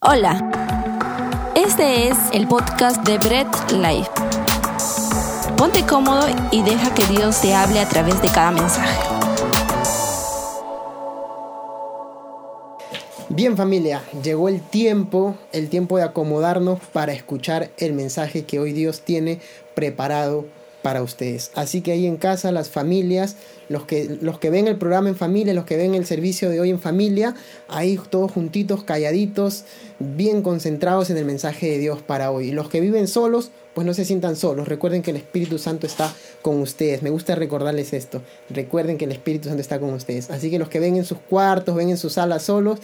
Hola, este es el podcast de Bread Life. Ponte cómodo y deja que Dios te hable a través de cada mensaje. Bien familia, llegó el tiempo, el tiempo de acomodarnos para escuchar el mensaje que hoy Dios tiene preparado para ustedes. Así que ahí en casa, las familias, los que, los que ven el programa en familia, los que ven el servicio de hoy en familia, ahí todos juntitos, calladitos, bien concentrados en el mensaje de Dios para hoy. Los que viven solos, pues no se sientan solos. Recuerden que el Espíritu Santo está con ustedes. Me gusta recordarles esto. Recuerden que el Espíritu Santo está con ustedes. Así que los que ven en sus cuartos, ven en sus salas solos,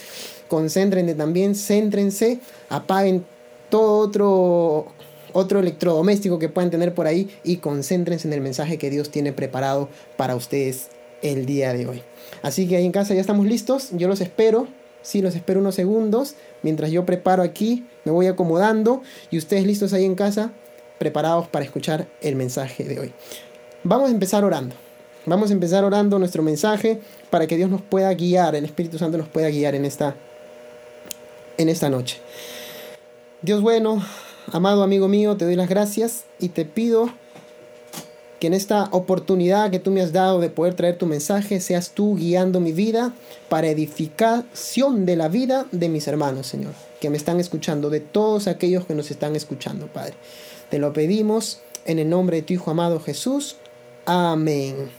concéntrense también, céntrense, apaguen todo otro otro electrodoméstico que puedan tener por ahí y concéntrense en el mensaje que Dios tiene preparado para ustedes el día de hoy. Así que ahí en casa ya estamos listos, yo los espero, sí, los espero unos segundos, mientras yo preparo aquí, me voy acomodando y ustedes listos ahí en casa, preparados para escuchar el mensaje de hoy. Vamos a empezar orando. Vamos a empezar orando nuestro mensaje para que Dios nos pueda guiar, el Espíritu Santo nos pueda guiar en esta en esta noche. Dios bueno, Amado amigo mío, te doy las gracias y te pido que en esta oportunidad que tú me has dado de poder traer tu mensaje, seas tú guiando mi vida para edificación de la vida de mis hermanos, Señor, que me están escuchando, de todos aquellos que nos están escuchando, Padre. Te lo pedimos en el nombre de tu Hijo amado Jesús. Amén.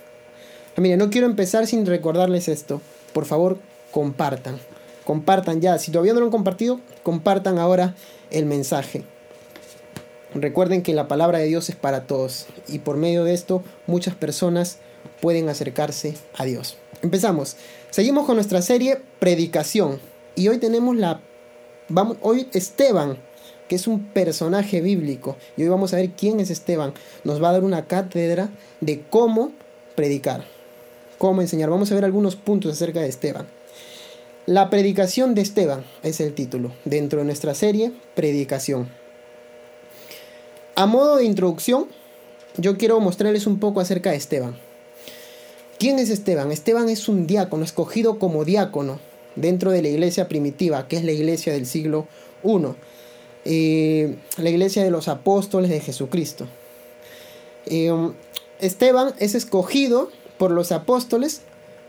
Mira, no quiero empezar sin recordarles esto. Por favor, compartan. Compartan ya. Si todavía no lo han compartido, compartan ahora el mensaje. Recuerden que la palabra de Dios es para todos y por medio de esto muchas personas pueden acercarse a Dios. Empezamos. Seguimos con nuestra serie Predicación y hoy tenemos la vamos hoy Esteban, que es un personaje bíblico y hoy vamos a ver quién es Esteban. Nos va a dar una cátedra de cómo predicar, cómo enseñar. Vamos a ver algunos puntos acerca de Esteban. La predicación de Esteban es el título dentro de nuestra serie Predicación. A modo de introducción, yo quiero mostrarles un poco acerca de Esteban. ¿Quién es Esteban? Esteban es un diácono, escogido como diácono dentro de la iglesia primitiva, que es la iglesia del siglo I, eh, la iglesia de los apóstoles de Jesucristo. Eh, Esteban es escogido por los apóstoles,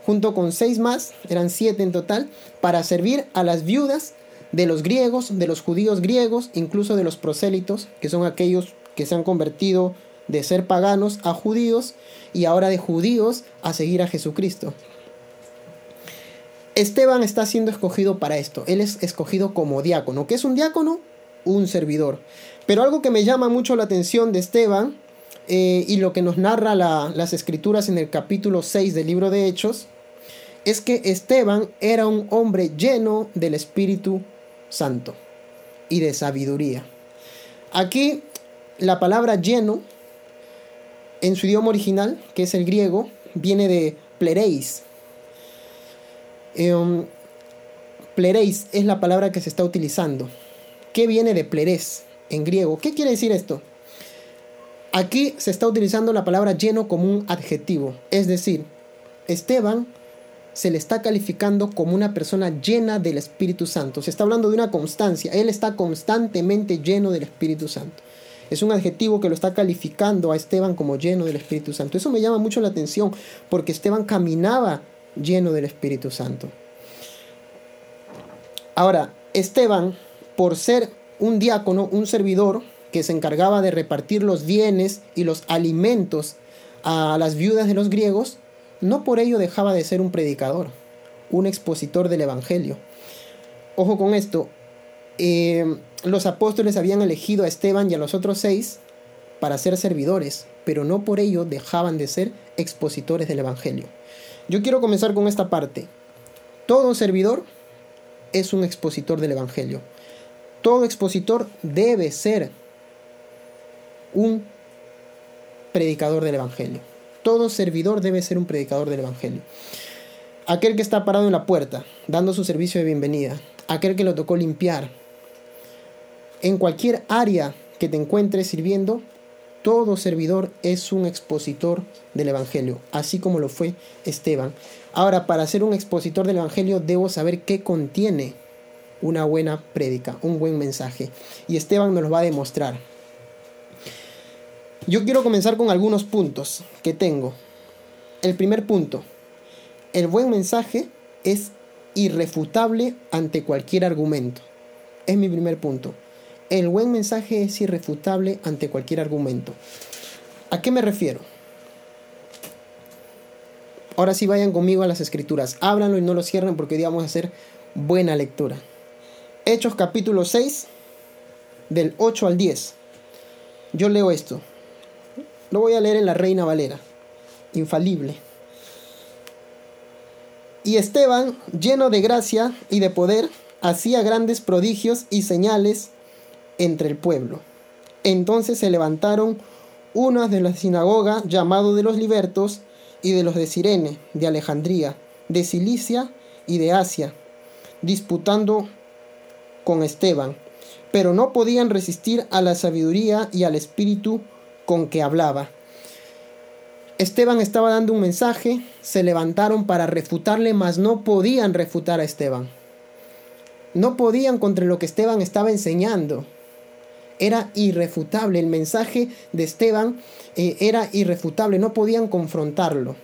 junto con seis más, eran siete en total, para servir a las viudas de los griegos, de los judíos griegos, incluso de los prosélitos, que son aquellos que se han convertido de ser paganos a judíos y ahora de judíos a seguir a Jesucristo. Esteban está siendo escogido para esto. Él es escogido como diácono. ¿Qué es un diácono? Un servidor. Pero algo que me llama mucho la atención de Esteban eh, y lo que nos narra las escrituras en el capítulo 6 del libro de Hechos es que Esteban era un hombre lleno del Espíritu Santo y de sabiduría. Aquí la palabra lleno en su idioma original, que es el griego, viene de plereis. Em, plereis es la palabra que se está utilizando. ¿Qué viene de pleres en griego? ¿Qué quiere decir esto? Aquí se está utilizando la palabra lleno como un adjetivo. Es decir, Esteban se le está calificando como una persona llena del Espíritu Santo. Se está hablando de una constancia. Él está constantemente lleno del Espíritu Santo. Es un adjetivo que lo está calificando a Esteban como lleno del Espíritu Santo. Eso me llama mucho la atención porque Esteban caminaba lleno del Espíritu Santo. Ahora, Esteban, por ser un diácono, un servidor que se encargaba de repartir los bienes y los alimentos a las viudas de los griegos, no por ello dejaba de ser un predicador, un expositor del Evangelio. Ojo con esto, eh, los apóstoles habían elegido a Esteban y a los otros seis para ser servidores, pero no por ello dejaban de ser expositores del Evangelio. Yo quiero comenzar con esta parte. Todo servidor es un expositor del Evangelio. Todo expositor debe ser un predicador del Evangelio. Todo servidor debe ser un predicador del Evangelio. Aquel que está parado en la puerta, dando su servicio de bienvenida. Aquel que lo tocó limpiar. En cualquier área que te encuentres sirviendo, todo servidor es un expositor del Evangelio, así como lo fue Esteban. Ahora, para ser un expositor del Evangelio debo saber qué contiene una buena prédica, un buen mensaje. Y Esteban nos lo va a demostrar. Yo quiero comenzar con algunos puntos que tengo. El primer punto, el buen mensaje es irrefutable ante cualquier argumento. Es mi primer punto. El buen mensaje es irrefutable ante cualquier argumento. ¿A qué me refiero? Ahora sí vayan conmigo a las escrituras. Háblanlo y no lo cierren porque hoy vamos a hacer buena lectura. Hechos capítulo 6, del 8 al 10. Yo leo esto. Lo voy a leer en la Reina Valera. Infalible. Y Esteban, lleno de gracia y de poder, hacía grandes prodigios y señales entre el pueblo. Entonces se levantaron unas de la sinagoga llamado de los libertos y de los de Sirene, de Alejandría, de Cilicia y de Asia, disputando con Esteban, pero no podían resistir a la sabiduría y al espíritu con que hablaba. Esteban estaba dando un mensaje, se levantaron para refutarle, mas no podían refutar a Esteban. No podían contra lo que Esteban estaba enseñando era irrefutable. El mensaje de Esteban eh, era irrefutable, no podían confrontarlo.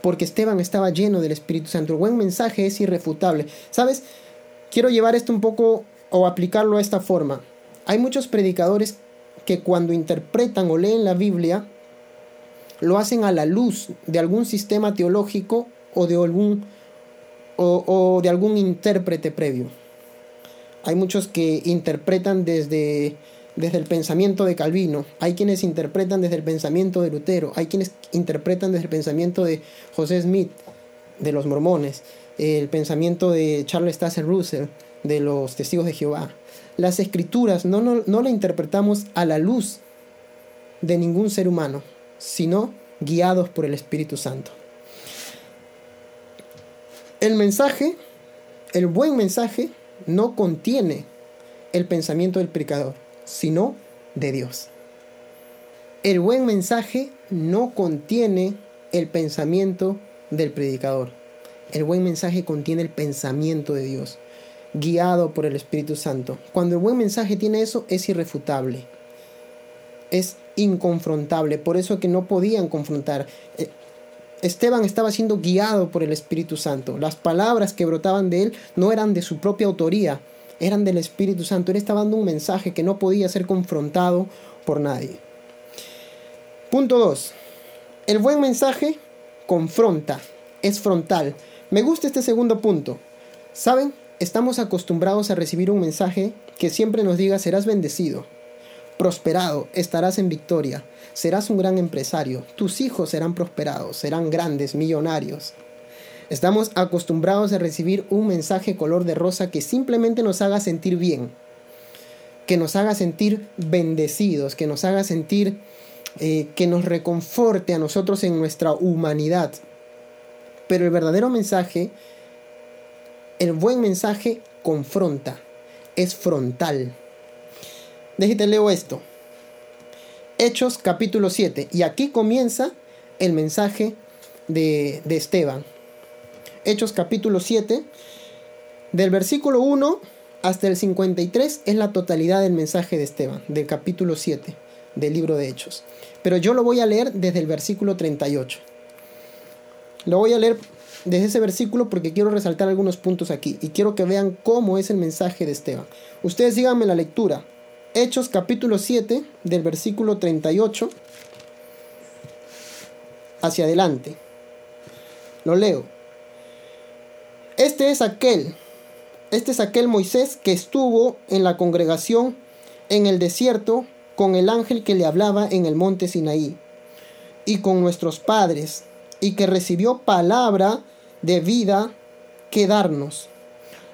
Porque Esteban estaba lleno del Espíritu Santo. El buen mensaje es irrefutable. ¿Sabes? Quiero llevar esto un poco o aplicarlo a esta forma. Hay muchos predicadores que cuando interpretan o leen la Biblia, lo hacen a la luz de algún sistema teológico o de algún, o de algún intérprete previo. Hay muchos que interpretan desde, desde el pensamiento de Calvino, hay quienes interpretan desde el pensamiento de Lutero, hay quienes interpretan desde el pensamiento de José Smith, de los mormones, el pensamiento de Charles Taze Russell, de los testigos de Jehová. Las escrituras no, no, no la interpretamos a la luz de ningún ser humano, sino guiados por el Espíritu Santo. El mensaje, el buen mensaje, no contiene el pensamiento del predicador, sino de Dios. El buen mensaje no contiene el pensamiento del predicador. El buen mensaje contiene el pensamiento de Dios, guiado por el Espíritu Santo. Cuando el buen mensaje tiene eso, es irrefutable. Es inconfrontable. Por eso que no podían confrontar. Eh, Esteban estaba siendo guiado por el Espíritu Santo. Las palabras que brotaban de él no eran de su propia autoría, eran del Espíritu Santo. Él estaba dando un mensaje que no podía ser confrontado por nadie. Punto 2. El buen mensaje confronta, es frontal. Me gusta este segundo punto. ¿Saben? Estamos acostumbrados a recibir un mensaje que siempre nos diga serás bendecido, prosperado, estarás en victoria, serás un gran empresario, tus hijos serán prosperados, serán grandes, millonarios. Estamos acostumbrados a recibir un mensaje color de rosa que simplemente nos haga sentir bien, que nos haga sentir bendecidos, que nos haga sentir eh, que nos reconforte a nosotros en nuestra humanidad. Pero el verdadero mensaje, el buen mensaje, confronta, es frontal. Déjate leo esto. Hechos capítulo 7. Y aquí comienza el mensaje de, de Esteban. Hechos capítulo 7. Del versículo 1 hasta el 53 es la totalidad del mensaje de Esteban, del capítulo 7 del libro de Hechos. Pero yo lo voy a leer desde el versículo 38. Lo voy a leer desde ese versículo porque quiero resaltar algunos puntos aquí y quiero que vean cómo es el mensaje de Esteban. Ustedes díganme la lectura. Hechos capítulo 7 del versículo 38 hacia adelante. Lo leo. Este es aquel, este es aquel Moisés que estuvo en la congregación en el desierto con el ángel que le hablaba en el monte Sinaí y con nuestros padres y que recibió palabra de vida que darnos,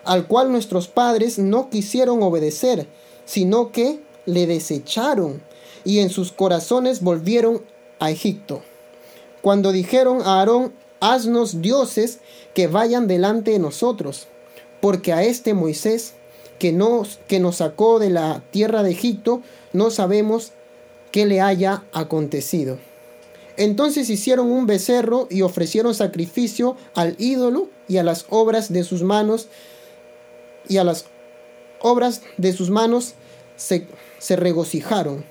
al cual nuestros padres no quisieron obedecer sino que le desecharon y en sus corazones volvieron a Egipto. Cuando dijeron a Aarón, haznos dioses que vayan delante de nosotros, porque a este Moisés que nos, que nos sacó de la tierra de Egipto, no sabemos qué le haya acontecido. Entonces hicieron un becerro y ofrecieron sacrificio al ídolo y a las obras de sus manos y a las obras de sus manos se, se regocijaron.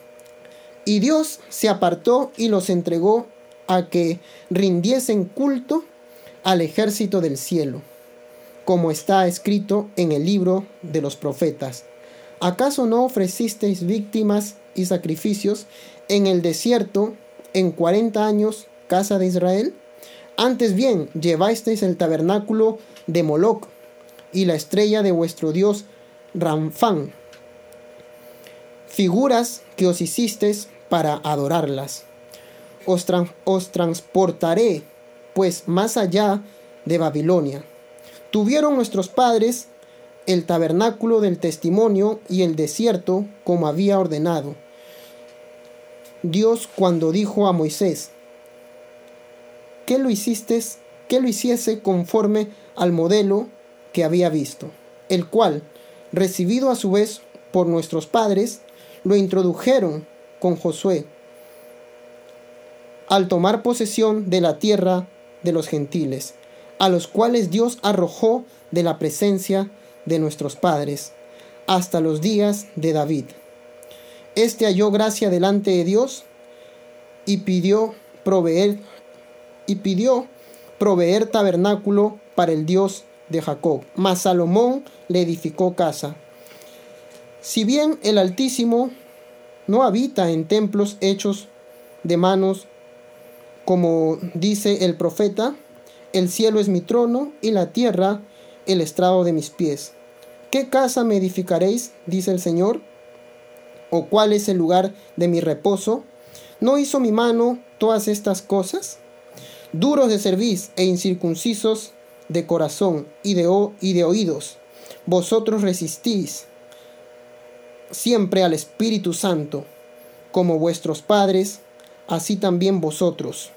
Y Dios se apartó y los entregó a que rindiesen culto al ejército del cielo, como está escrito en el libro de los profetas. ¿Acaso no ofrecisteis víctimas y sacrificios en el desierto en cuarenta años, casa de Israel? Antes bien, llevasteis el tabernáculo de Moloc y la estrella de vuestro dios Ramfán, figuras que os hicisteis para adorarlas. Os, os transportaré, pues, más allá de Babilonia. Tuvieron nuestros padres el tabernáculo del testimonio y el desierto como había ordenado. Dios cuando dijo a Moisés, que lo hiciste, lo hiciese conforme al modelo que había visto, el cual, recibido a su vez por nuestros padres, lo introdujeron con Josué al tomar posesión de la tierra de los gentiles, a los cuales Dios arrojó de la presencia de nuestros padres, hasta los días de David. Este halló gracia delante de Dios y pidió proveer y pidió proveer tabernáculo para el Dios de Jacob. Mas Salomón le edificó casa. Si bien el Altísimo no habita en templos hechos de manos, como dice el profeta, el cielo es mi trono y la tierra el estrado de mis pies. ¿Qué casa me edificaréis? dice el Señor. ¿O cuál es el lugar de mi reposo? ¿No hizo mi mano todas estas cosas? duros de cerviz e incircuncisos de corazón y de, y de oídos, vosotros resistís siempre al Espíritu Santo, como vuestros padres, así también vosotros.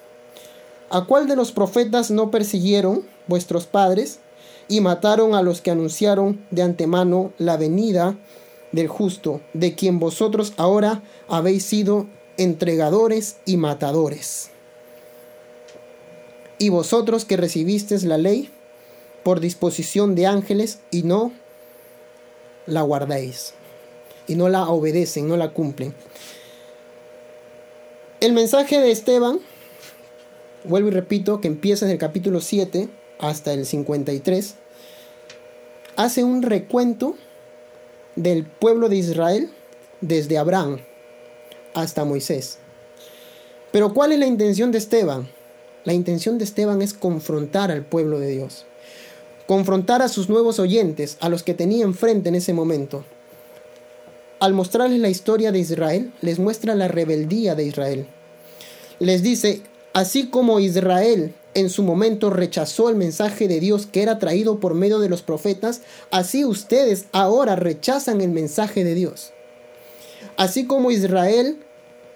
¿A cuál de los profetas no persiguieron vuestros padres y mataron a los que anunciaron de antemano la venida del justo, de quien vosotros ahora habéis sido entregadores y matadores? y vosotros que recibisteis la ley por disposición de ángeles y no la guardáis, y no la obedecen, no la cumplen. El mensaje de Esteban, vuelvo y repito, que empieza en el capítulo 7 hasta el 53, hace un recuento del pueblo de Israel desde Abraham hasta Moisés. Pero ¿cuál es la intención de Esteban? La intención de Esteban es confrontar al pueblo de Dios, confrontar a sus nuevos oyentes, a los que tenía enfrente en ese momento. Al mostrarles la historia de Israel, les muestra la rebeldía de Israel. Les dice, así como Israel en su momento rechazó el mensaje de Dios que era traído por medio de los profetas, así ustedes ahora rechazan el mensaje de Dios. Así como Israel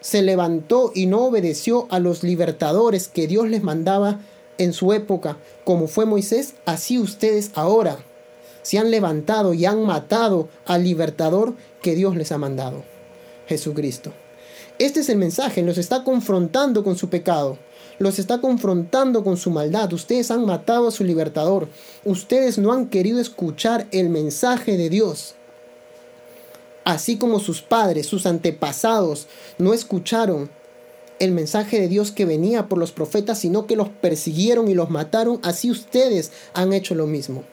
se levantó y no obedeció a los libertadores que Dios les mandaba en su época, como fue Moisés, así ustedes ahora se han levantado y han matado al libertador que Dios les ha mandado, Jesucristo. Este es el mensaje, los está confrontando con su pecado, los está confrontando con su maldad. Ustedes han matado a su libertador, ustedes no han querido escuchar el mensaje de Dios así como sus padres, sus antepasados, no escucharon el mensaje de Dios que venía por los profetas, sino que los persiguieron y los mataron, así ustedes han hecho lo mismo.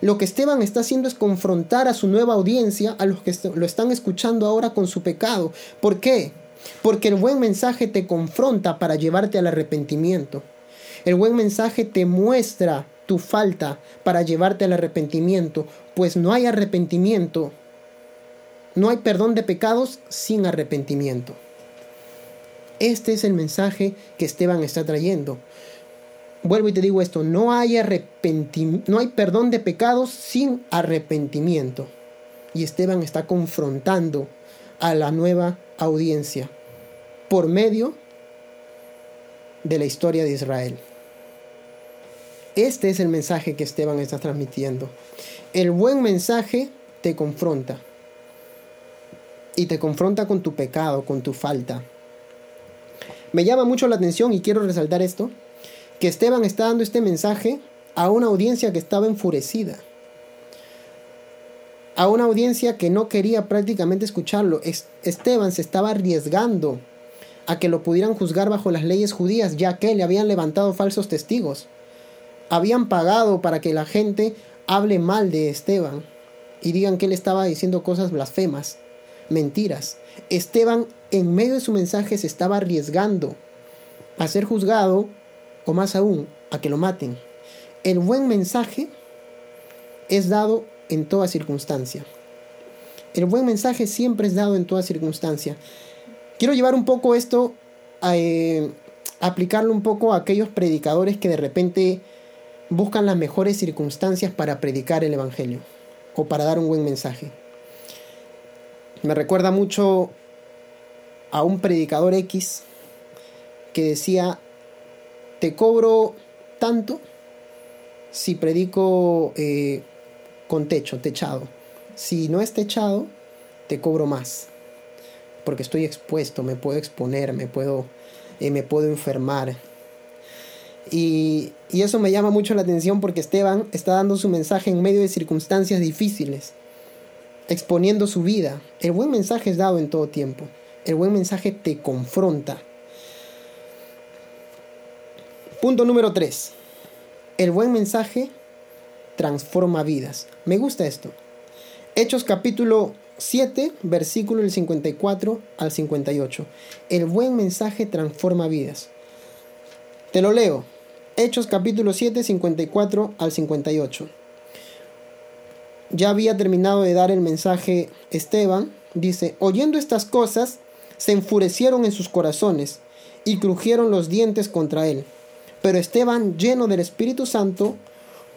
Lo que Esteban está haciendo es confrontar a su nueva audiencia, a los que lo están escuchando ahora con su pecado. ¿Por qué? Porque el buen mensaje te confronta para llevarte al arrepentimiento. El buen mensaje te muestra tu falta para llevarte al arrepentimiento, pues no hay arrepentimiento no hay perdón de pecados sin arrepentimiento. Este es el mensaje que Esteban está trayendo. Vuelvo y te digo esto, no hay, no hay perdón de pecados sin arrepentimiento. Y Esteban está confrontando a la nueva audiencia por medio de la historia de Israel. Este es el mensaje que Esteban está transmitiendo. El buen mensaje te confronta y te confronta con tu pecado, con tu falta. Me llama mucho la atención y quiero resaltar esto, que Esteban está dando este mensaje a una audiencia que estaba enfurecida. A una audiencia que no quería prácticamente escucharlo. Esteban se estaba arriesgando a que lo pudieran juzgar bajo las leyes judías, ya que le habían levantado falsos testigos. Habían pagado para que la gente hable mal de Esteban y digan que él estaba diciendo cosas blasfemas, mentiras. Esteban en medio de su mensaje se estaba arriesgando a ser juzgado o más aún a que lo maten. El buen mensaje es dado en toda circunstancia. El buen mensaje siempre es dado en toda circunstancia. Quiero llevar un poco esto a eh, aplicarlo un poco a aquellos predicadores que de repente buscan las mejores circunstancias para predicar el Evangelio o para dar un buen mensaje. Me recuerda mucho a un predicador X que decía, te cobro tanto si predico eh, con techo, techado. Si no es techado, te cobro más. Porque estoy expuesto, me puedo exponer, me puedo, eh, me puedo enfermar. Y, y eso me llama mucho la atención porque Esteban está dando su mensaje en medio de circunstancias difíciles, exponiendo su vida. El buen mensaje es dado en todo tiempo. El buen mensaje te confronta. Punto número 3. El buen mensaje transforma vidas. Me gusta esto. Hechos capítulo 7, versículo del 54 al 58. El buen mensaje transforma vidas. Te lo leo. Hechos capítulo 7, 54 al 58. Ya había terminado de dar el mensaje Esteban. Dice, oyendo estas cosas, se enfurecieron en sus corazones y crujieron los dientes contra él. Pero Esteban, lleno del Espíritu Santo,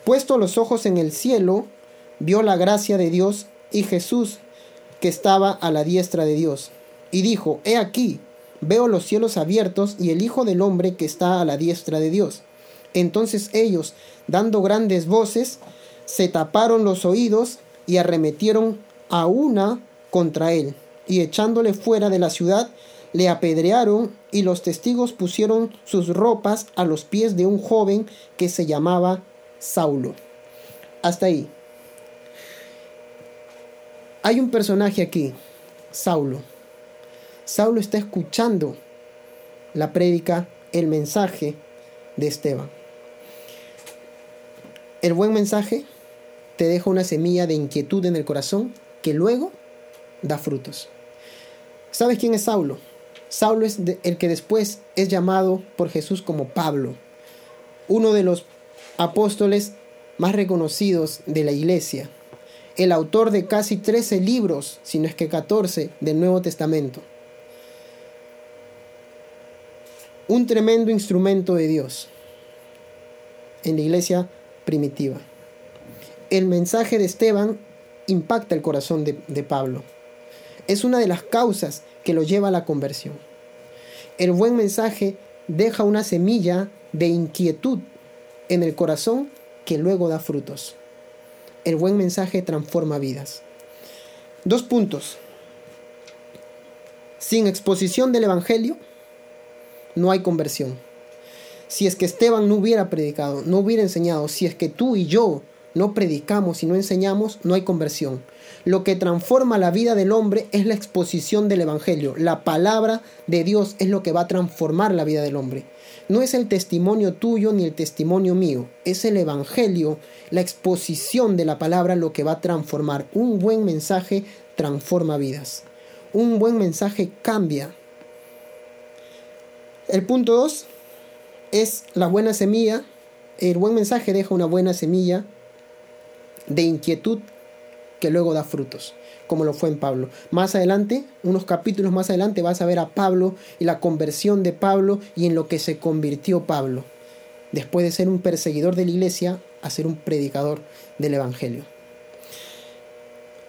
Puesto los ojos en el cielo, vio la gracia de Dios y Jesús que estaba a la diestra de Dios. Y dijo, He aquí, veo los cielos abiertos y el Hijo del Hombre que está a la diestra de Dios. Entonces ellos, dando grandes voces, se taparon los oídos y arremetieron a una contra él, y echándole fuera de la ciudad, le apedrearon y los testigos pusieron sus ropas a los pies de un joven que se llamaba Saulo. Hasta ahí. Hay un personaje aquí, Saulo. Saulo está escuchando la prédica, el mensaje de Esteban. El buen mensaje te deja una semilla de inquietud en el corazón que luego da frutos. ¿Sabes quién es Saulo? Saulo es el que después es llamado por Jesús como Pablo, uno de los apóstoles más reconocidos de la iglesia, el autor de casi 13 libros, si no es que 14, del Nuevo Testamento. Un tremendo instrumento de Dios en la iglesia primitiva. El mensaje de Esteban impacta el corazón de, de Pablo. Es una de las causas que lo lleva a la conversión. El buen mensaje deja una semilla de inquietud en el corazón que luego da frutos. El buen mensaje transforma vidas. Dos puntos. Sin exposición del Evangelio, no hay conversión. Si es que Esteban no hubiera predicado, no hubiera enseñado, si es que tú y yo no predicamos y no enseñamos, no hay conversión. Lo que transforma la vida del hombre es la exposición del Evangelio. La palabra de Dios es lo que va a transformar la vida del hombre. No es el testimonio tuyo ni el testimonio mío, es el Evangelio, la exposición de la palabra lo que va a transformar. Un buen mensaje transforma vidas. Un buen mensaje cambia. El punto 2 es la buena semilla. El buen mensaje deja una buena semilla de inquietud que luego da frutos como lo fue en Pablo. Más adelante, unos capítulos más adelante, vas a ver a Pablo y la conversión de Pablo y en lo que se convirtió Pablo, después de ser un perseguidor de la iglesia a ser un predicador del Evangelio.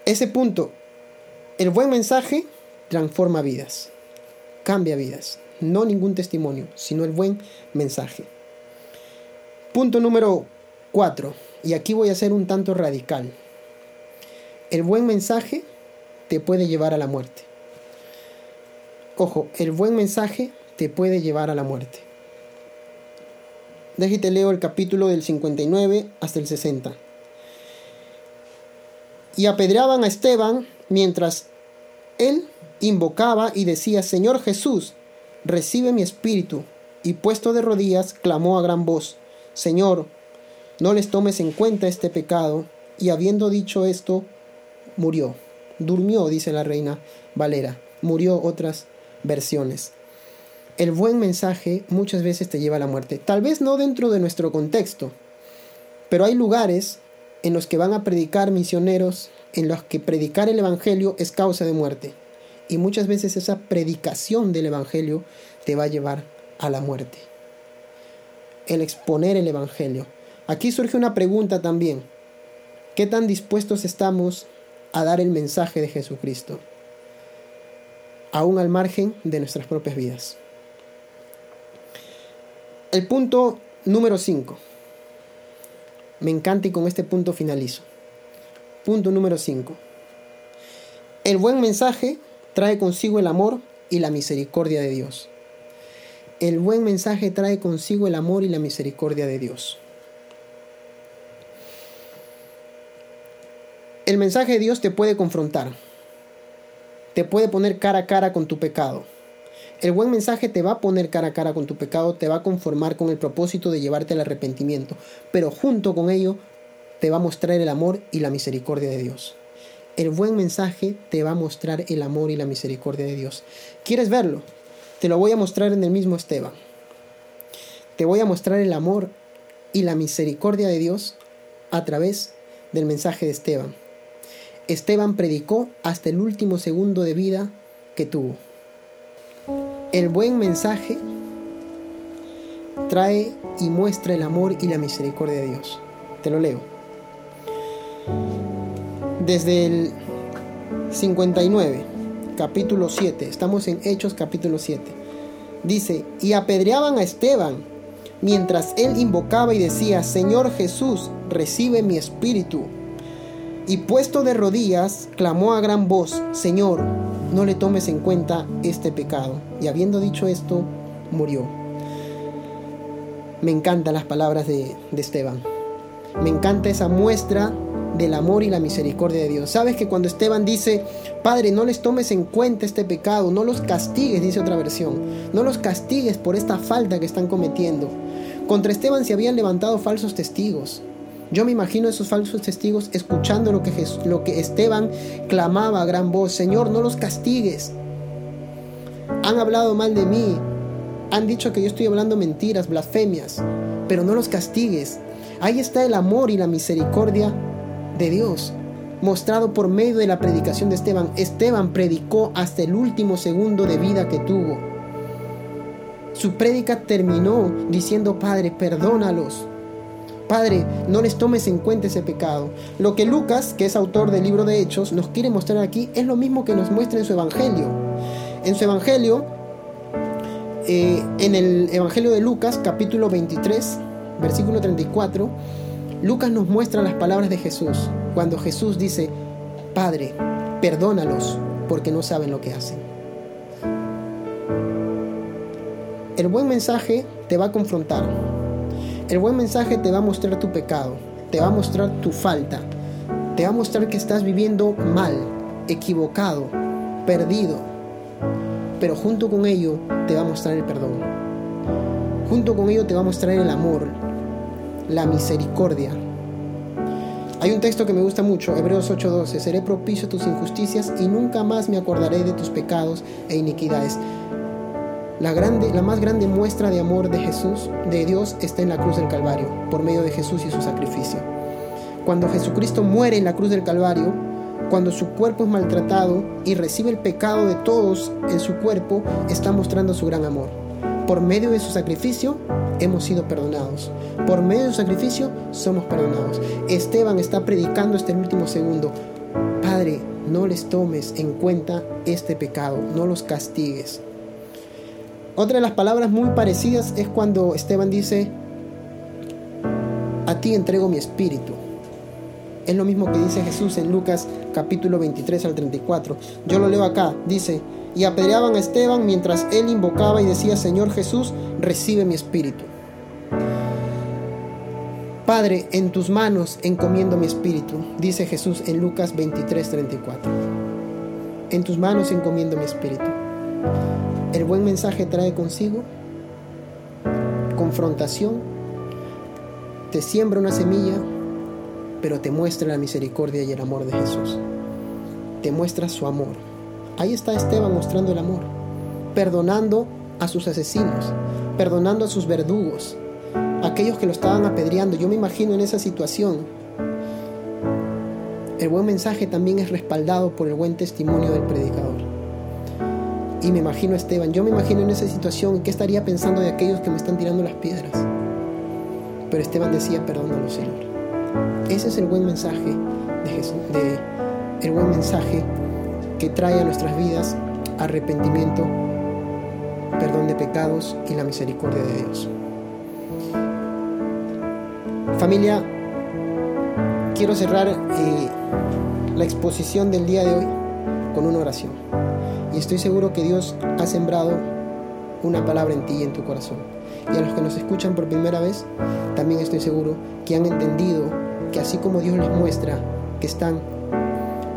Ese punto, el buen mensaje transforma vidas, cambia vidas, no ningún testimonio, sino el buen mensaje. Punto número 4, y aquí voy a ser un tanto radical el buen mensaje te puede llevar a la muerte. Ojo, el buen mensaje te puede llevar a la muerte. Déjate leo el capítulo del 59 hasta el 60. y apedreaban a Esteban mientras él invocaba y decía, Señor Jesús, recibe mi espíritu. Y puesto de rodillas, clamó a gran voz, Señor, no les tomes en cuenta este pecado. Y habiendo dicho esto, murió. Durmió, dice la reina Valera. Murió otras versiones. El buen mensaje muchas veces te lleva a la muerte. Tal vez no dentro de nuestro contexto, pero hay lugares en los que van a predicar misioneros, en los que predicar el Evangelio es causa de muerte. Y muchas veces esa predicación del Evangelio te va a llevar a la muerte. El exponer el Evangelio. Aquí surge una pregunta también. ¿Qué tan dispuestos estamos a dar el mensaje de Jesucristo? Aún al margen de nuestras propias vidas. El punto número 5. Me encanta y con este punto finalizo. Punto número 5. El buen mensaje trae consigo el amor y la misericordia de Dios. El buen mensaje trae consigo el amor y la misericordia de Dios. El mensaje de Dios te puede confrontar, te puede poner cara a cara con tu pecado. El buen mensaje te va a poner cara a cara con tu pecado, te va a conformar con el propósito de llevarte al arrepentimiento, pero junto con ello te va a mostrar el amor y la misericordia de Dios. El buen mensaje te va a mostrar el amor y la misericordia de Dios. ¿Quieres verlo? Te lo voy a mostrar en el mismo Esteban. Te voy a mostrar el amor y la misericordia de Dios a través del mensaje de Esteban. Esteban predicó hasta el último segundo de vida que tuvo. El buen mensaje trae y muestra el amor y la misericordia de Dios. Te lo leo. Desde el 59, capítulo 7, estamos en Hechos capítulo 7. Dice, y apedreaban a Esteban mientras él invocaba y decía, Señor Jesús, recibe mi espíritu. Y puesto de rodillas, clamó a gran voz, Señor, no le tomes en cuenta este pecado. Y habiendo dicho esto, murió. Me encantan las palabras de, de Esteban. Me encanta esa muestra del amor y la misericordia de Dios. Sabes que cuando Esteban dice, Padre, no les tomes en cuenta este pecado, no los castigues, dice otra versión, no los castigues por esta falta que están cometiendo. Contra Esteban se habían levantado falsos testigos. Yo me imagino esos falsos testigos escuchando lo que, lo que Esteban clamaba a gran voz, Señor, no los castigues. Han hablado mal de mí, han dicho que yo estoy hablando mentiras, blasfemias, pero no los castigues. Ahí está el amor y la misericordia de Dios, mostrado por medio de la predicación de Esteban. Esteban predicó hasta el último segundo de vida que tuvo. Su prédica terminó diciendo, Padre, perdónalos Padre, no les tomes en cuenta ese pecado. Lo que Lucas, que es autor del libro de Hechos, nos quiere mostrar aquí es lo mismo que nos muestra en su Evangelio. En su Evangelio, eh, en el Evangelio de Lucas, capítulo 23, versículo 34, Lucas nos muestra las palabras de Jesús, cuando Jesús dice, Padre, perdónalos porque no saben lo que hacen. El buen mensaje te va a confrontar, el buen mensaje te va a mostrar tu pecado, te va a mostrar tu falta, te va a mostrar que estás viviendo mal, equivocado, perdido. Pero junto con ello te va a mostrar el perdón. Junto con ello te va a mostrar el amor, la misericordia. Hay un texto que me gusta mucho, Hebreos 8:12, seré propicio a tus injusticias y nunca más me acordaré de tus pecados e iniquidades. La, grande, la más grande muestra de amor de Jesús, de Dios, está en la cruz del Calvario, por medio de Jesús y su sacrificio. Cuando Jesucristo muere en la cruz del Calvario, cuando su cuerpo es maltratado y recibe el pecado de todos en su cuerpo, está mostrando su gran amor. Por medio de su sacrificio hemos sido perdonados. Por medio de su sacrificio somos perdonados. Esteban está predicando este último segundo. Padre, no les tomes en cuenta este pecado, no los castigues. Otra de las palabras muy parecidas es cuando Esteban dice, a ti entrego mi espíritu. Es lo mismo que dice Jesús en Lucas capítulo 23 al 34. Yo lo leo acá, dice, y apedreaban a Esteban mientras él invocaba y decía, Señor Jesús, recibe mi espíritu. Padre, en tus manos encomiendo mi espíritu, dice Jesús en Lucas 23, 34. En tus manos encomiendo mi espíritu. El buen mensaje trae consigo confrontación, te siembra una semilla, pero te muestra la misericordia y el amor de Jesús. Te muestra su amor. Ahí está Esteban mostrando el amor, perdonando a sus asesinos, perdonando a sus verdugos, aquellos que lo estaban apedreando. Yo me imagino en esa situación. El buen mensaje también es respaldado por el buen testimonio del predicador. Y me imagino a Esteban, yo me imagino en esa situación, ¿qué estaría pensando de aquellos que me están tirando las piedras? Pero Esteban decía, perdónalo, Señor. Ese es el buen mensaje de Jesús, de, el buen mensaje que trae a nuestras vidas arrepentimiento, perdón de pecados y la misericordia de Dios. Familia, quiero cerrar eh, la exposición del día de hoy con una oración. Y estoy seguro que Dios ha sembrado una palabra en ti y en tu corazón. Y a los que nos escuchan por primera vez, también estoy seguro que han entendido que así como Dios les muestra que están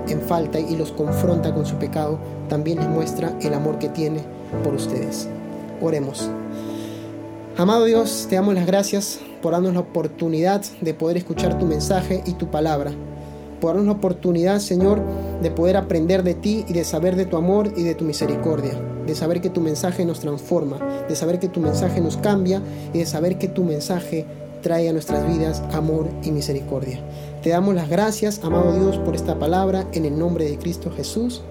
en falta y los confronta con su pecado, también les muestra el amor que tiene por ustedes. Oremos. Amado Dios, te damos las gracias por darnos la oportunidad de poder escuchar tu mensaje y tu palabra. Por darnos la oportunidad, Señor, de poder aprender de ti y de saber de tu amor y de tu misericordia. De saber que tu mensaje nos transforma, de saber que tu mensaje nos cambia y de saber que tu mensaje trae a nuestras vidas amor y misericordia. Te damos las gracias, amado Dios, por esta palabra en el nombre de Cristo Jesús.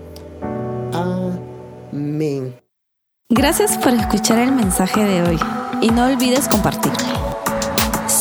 Amén. Gracias por escuchar el mensaje de hoy y no olvides compartirlo.